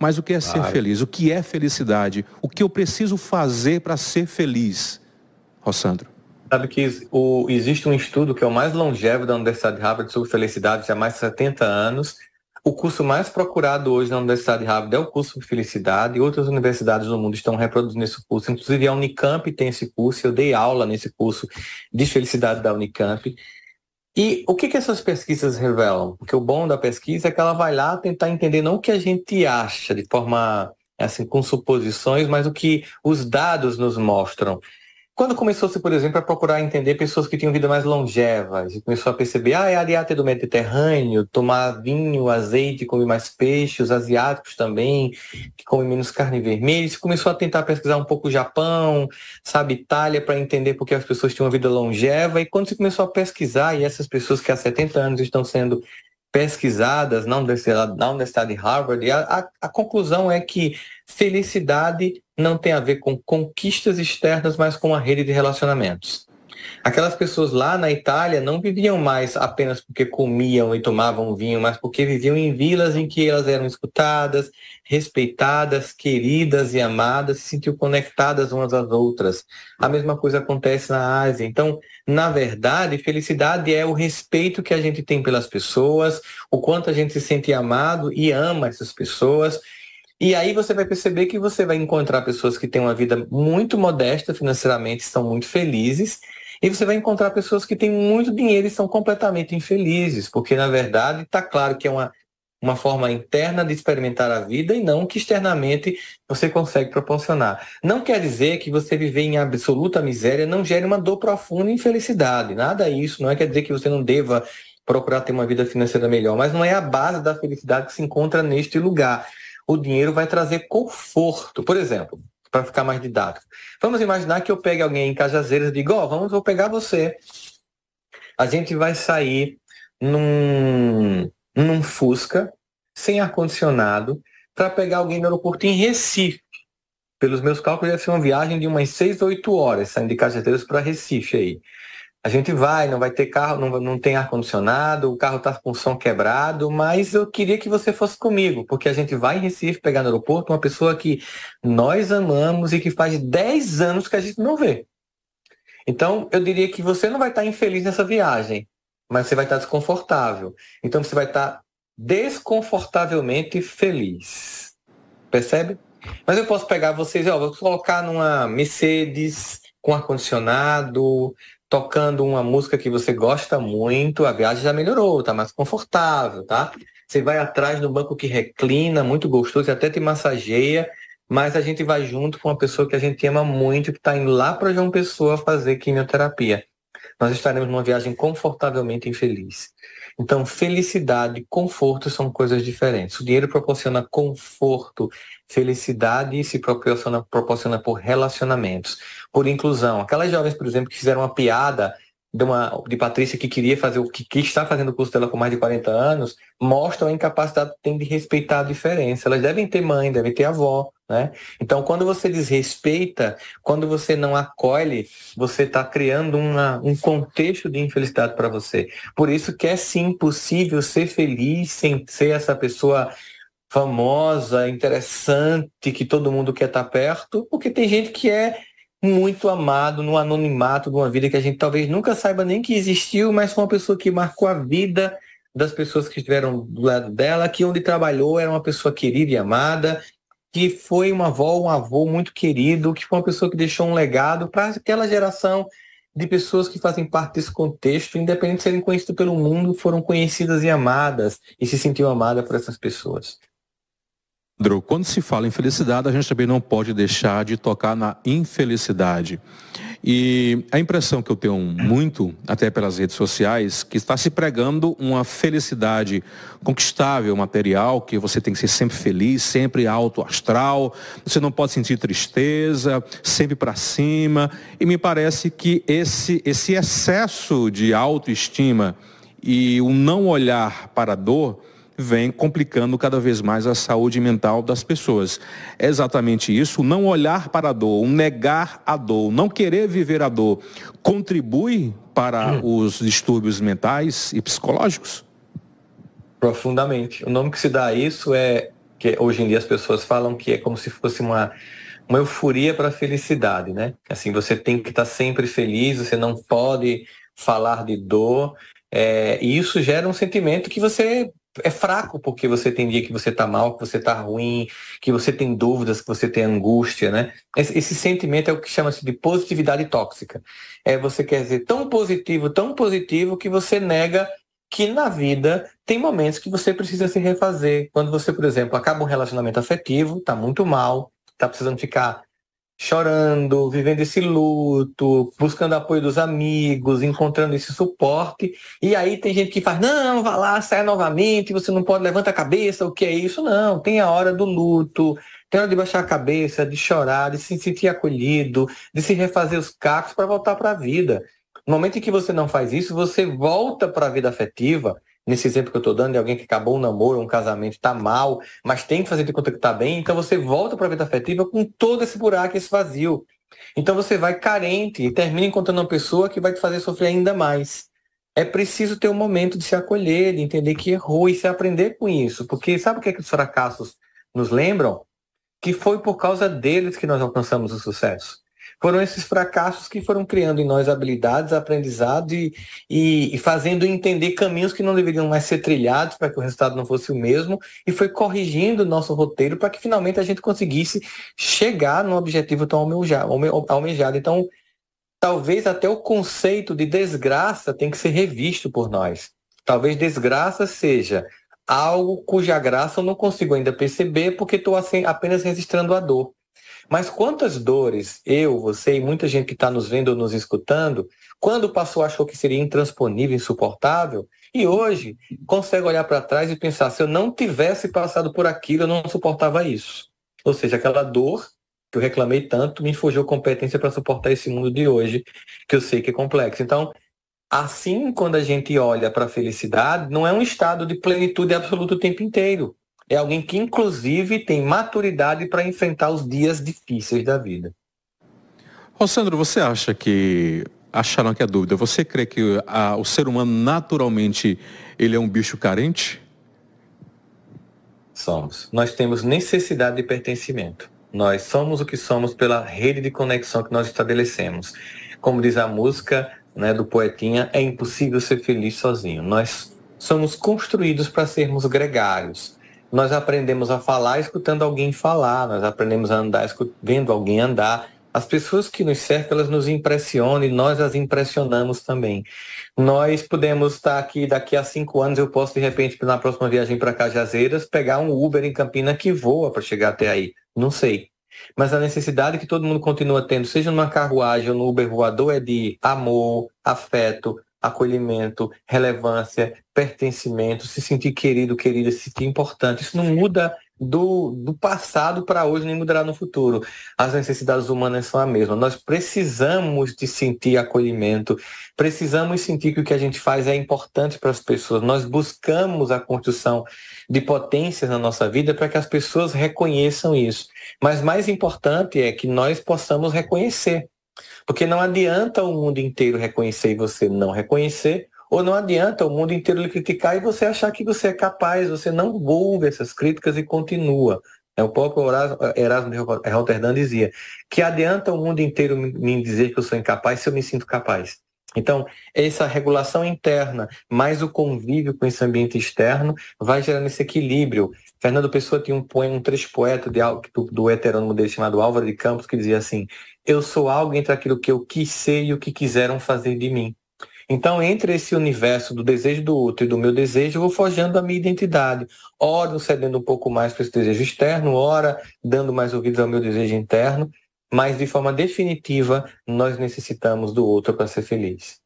Mas o que é ser feliz? O que é felicidade? O que eu preciso fazer para ser feliz? Rossandro. Sabe que o, existe um estudo que é o mais longevo da Universidade de Harvard sobre felicidade, já há mais de 70 anos. O curso mais procurado hoje na Universidade de Harvard é o curso de felicidade e outras universidades no mundo estão reproduzindo esse curso. Inclusive a Unicamp tem esse curso, eu dei aula nesse curso de felicidade da Unicamp. E o que, que essas pesquisas revelam? Porque o bom da pesquisa é que ela vai lá tentar entender não o que a gente acha de forma assim com suposições, mas o que os dados nos mostram. Quando começou-se, por exemplo, a procurar entender pessoas que tinham vida mais longevas, e começou a perceber, ah, é a dieta do Mediterrâneo, tomar vinho, azeite, comer mais peixe, os asiáticos também, que comem menos carne vermelha, e começou a tentar pesquisar um pouco o Japão, sabe, Itália, para entender por que as pessoas tinham uma vida longeva, e quando se começou a pesquisar, e essas pessoas que há 70 anos estão sendo pesquisadas Universidade, na Universidade de Harvard, a, a, a conclusão é que felicidade não tem a ver com conquistas externas, mas com a rede de relacionamentos. Aquelas pessoas lá na Itália não viviam mais apenas porque comiam e tomavam vinho, mas porque viviam em vilas em que elas eram escutadas, respeitadas, queridas e amadas, se sentiam conectadas umas às outras. A mesma coisa acontece na Ásia. Então, na verdade, felicidade é o respeito que a gente tem pelas pessoas, o quanto a gente se sente amado e ama essas pessoas e aí você vai perceber que você vai encontrar pessoas que têm uma vida muito modesta financeiramente, estão muito felizes, e você vai encontrar pessoas que têm muito dinheiro e são completamente infelizes, porque na verdade está claro que é uma, uma forma interna de experimentar a vida e não que externamente você consegue proporcionar. Não quer dizer que você viver em absoluta miséria não gere uma dor profunda e infelicidade. Nada isso. Não é quer dizer que você não deva procurar ter uma vida financeira melhor, mas não é a base da felicidade que se encontra neste lugar o dinheiro vai trazer conforto. Por exemplo, para ficar mais didático. Vamos imaginar que eu pegue alguém em Cajazeiras e diga, ó, oh, vamos, vou pegar você. A gente vai sair num, num Fusca, sem ar-condicionado, para pegar alguém no aeroporto em Recife. Pelos meus cálculos, deve ser uma viagem de umas 6 ou 8 horas, saindo de Cajazeiras para Recife aí. A gente vai, não vai ter carro, não, não tem ar-condicionado, o carro está com som quebrado, mas eu queria que você fosse comigo, porque a gente vai em Recife pegar no aeroporto uma pessoa que nós amamos e que faz 10 anos que a gente não vê. Então, eu diria que você não vai estar infeliz nessa viagem, mas você vai estar desconfortável. Então, você vai estar desconfortavelmente feliz. Percebe? Mas eu posso pegar vocês, ó, vou colocar numa Mercedes com ar-condicionado, tocando uma música que você gosta muito, a viagem já melhorou, tá mais confortável, tá? Você vai atrás no banco que reclina, muito gostoso, e até te massageia, mas a gente vai junto com uma pessoa que a gente ama muito, que está indo lá para João Pessoa fazer quimioterapia. Nós estaremos numa viagem confortavelmente infeliz. Então, felicidade e conforto são coisas diferentes. O dinheiro proporciona conforto, felicidade se proporciona, proporciona por relacionamentos, por inclusão. Aquelas jovens, por exemplo, que fizeram uma piada de, uma, de Patrícia que queria fazer o que, que, está fazendo o curso dela com mais de 40 anos, mostram a incapacidade que tem de respeitar a diferença. Elas devem ter mãe, devem ter avó, né? Então, quando você desrespeita, quando você não acolhe, você está criando uma, um contexto de infelicidade para você. Por isso que é sim possível ser feliz sem ser essa pessoa famosa, interessante, que todo mundo quer estar tá perto, porque tem gente que é muito amado no anonimato de uma vida que a gente talvez nunca saiba nem que existiu, mas foi uma pessoa que marcou a vida das pessoas que estiveram do lado dela, que onde trabalhou era uma pessoa querida e amada, que foi uma avó, um avô muito querido, que foi uma pessoa que deixou um legado para aquela geração de pessoas que fazem parte desse contexto, independente de serem conhecidas pelo mundo, foram conhecidas e amadas e se sentiu amada por essas pessoas. Andrew, quando se fala em felicidade, a gente também não pode deixar de tocar na infelicidade. E a impressão que eu tenho muito, até pelas redes sociais, que está se pregando uma felicidade conquistável, material, que você tem que ser sempre feliz, sempre alto astral, você não pode sentir tristeza, sempre para cima. E me parece que esse, esse excesso de autoestima e o não olhar para a dor vem complicando cada vez mais a saúde mental das pessoas. É exatamente isso, não olhar para a dor, negar a dor, não querer viver a dor, contribui para hum. os distúrbios mentais e psicológicos? Profundamente. O nome que se dá a isso é que hoje em dia as pessoas falam que é como se fosse uma, uma euforia para a felicidade, né? Assim, você tem que estar tá sempre feliz, você não pode falar de dor, é, e isso gera um sentimento que você é fraco porque você tem dia que você está mal, que você está ruim, que você tem dúvidas, que você tem angústia, né? Esse, esse sentimento é o que chama-se de positividade tóxica. É você quer ser tão positivo, tão positivo que você nega que na vida tem momentos que você precisa se refazer. Quando você, por exemplo, acaba um relacionamento afetivo, está muito mal, está precisando ficar chorando, vivendo esse luto, buscando apoio dos amigos, encontrando esse suporte. E aí tem gente que faz, não, vá lá, sai novamente, você não pode, levanta a cabeça, o que é isso? Não, tem a hora do luto, tem a hora de baixar a cabeça, de chorar, de se sentir acolhido, de se refazer os cacos para voltar para a vida. No momento em que você não faz isso, você volta para a vida afetiva, nesse exemplo que eu estou dando, de alguém que acabou um namoro, um casamento, está mal, mas tem que fazer de conta que está bem, então você volta para a vida afetiva com todo esse buraco, esse vazio. Então você vai carente e termina encontrando uma pessoa que vai te fazer sofrer ainda mais. É preciso ter um momento de se acolher, de entender que errou e se aprender com isso. Porque sabe o que, é que os fracassos nos lembram? Que foi por causa deles que nós alcançamos o sucesso foram esses fracassos que foram criando em nós habilidades, aprendizado e, e, e, fazendo entender caminhos que não deveriam mais ser trilhados para que o resultado não fosse o mesmo e foi corrigindo o nosso roteiro para que finalmente a gente conseguisse chegar no objetivo tão almejado. Então, talvez até o conceito de desgraça tem que ser revisto por nós. Talvez desgraça seja algo cuja graça eu não consigo ainda perceber porque estou apenas registrando a dor. Mas quantas dores eu, você e muita gente que está nos vendo ou nos escutando, quando passou achou que seria intransponível, insuportável, e hoje consegue olhar para trás e pensar, se eu não tivesse passado por aquilo, eu não suportava isso. Ou seja, aquela dor que eu reclamei tanto me fugiu competência para suportar esse mundo de hoje, que eu sei que é complexo. Então, assim, quando a gente olha para a felicidade, não é um estado de plenitude absoluto o tempo inteiro é alguém que, inclusive, tem maturidade para enfrentar os dias difíceis da vida. Rossandro, você acha que, acharam que é dúvida, você crê que a, o ser humano naturalmente ele é um bicho carente? Somos. Nós temos necessidade de pertencimento. Nós somos o que somos pela rede de conexão que nós estabelecemos. Como diz a música né, do poetinha, é impossível ser feliz sozinho. Nós somos construídos para sermos gregários nós aprendemos a falar escutando alguém falar, nós aprendemos a andar vendo alguém andar. As pessoas que nos cercam, elas nos impressionam e nós as impressionamos também. Nós podemos estar aqui, daqui a cinco anos, eu posso, de repente, na próxima viagem para Cajazeiras, pegar um Uber em Campina que voa para chegar até aí. Não sei. Mas a necessidade que todo mundo continua tendo, seja numa carruagem ou no Uber voador, é de amor, afeto, acolhimento, relevância, pertencimento, se sentir querido, querida, se sentir importante. Isso não muda do, do passado para hoje, nem mudará no futuro. As necessidades humanas são a mesma. Nós precisamos de sentir acolhimento, precisamos sentir que o que a gente faz é importante para as pessoas. Nós buscamos a construção de potências na nossa vida para que as pessoas reconheçam isso. Mas mais importante é que nós possamos reconhecer porque não adianta o mundo inteiro reconhecer e você não reconhecer, ou não adianta o mundo inteiro lhe criticar e você achar que você é capaz, você não ouve essas críticas e continua. É, o próprio Erasmo de Rotterdam dizia que adianta o mundo inteiro me dizer que eu sou incapaz se eu me sinto capaz. Então, essa regulação interna, mais o convívio com esse ambiente externo, vai gerando esse equilíbrio. Fernando Pessoa tinha um poema, um trecho poeta de, do, do heterônimo dele chamado Álvaro de Campos, que dizia assim, eu sou algo entre aquilo que eu quis ser e o que quiseram fazer de mim. Então, entre esse universo do desejo do outro e do meu desejo, eu vou forjando a minha identidade. Ora cedendo um pouco mais para esse desejo externo, ora dando mais ouvidos ao meu desejo interno, mas de forma definitiva, nós necessitamos do outro para ser feliz.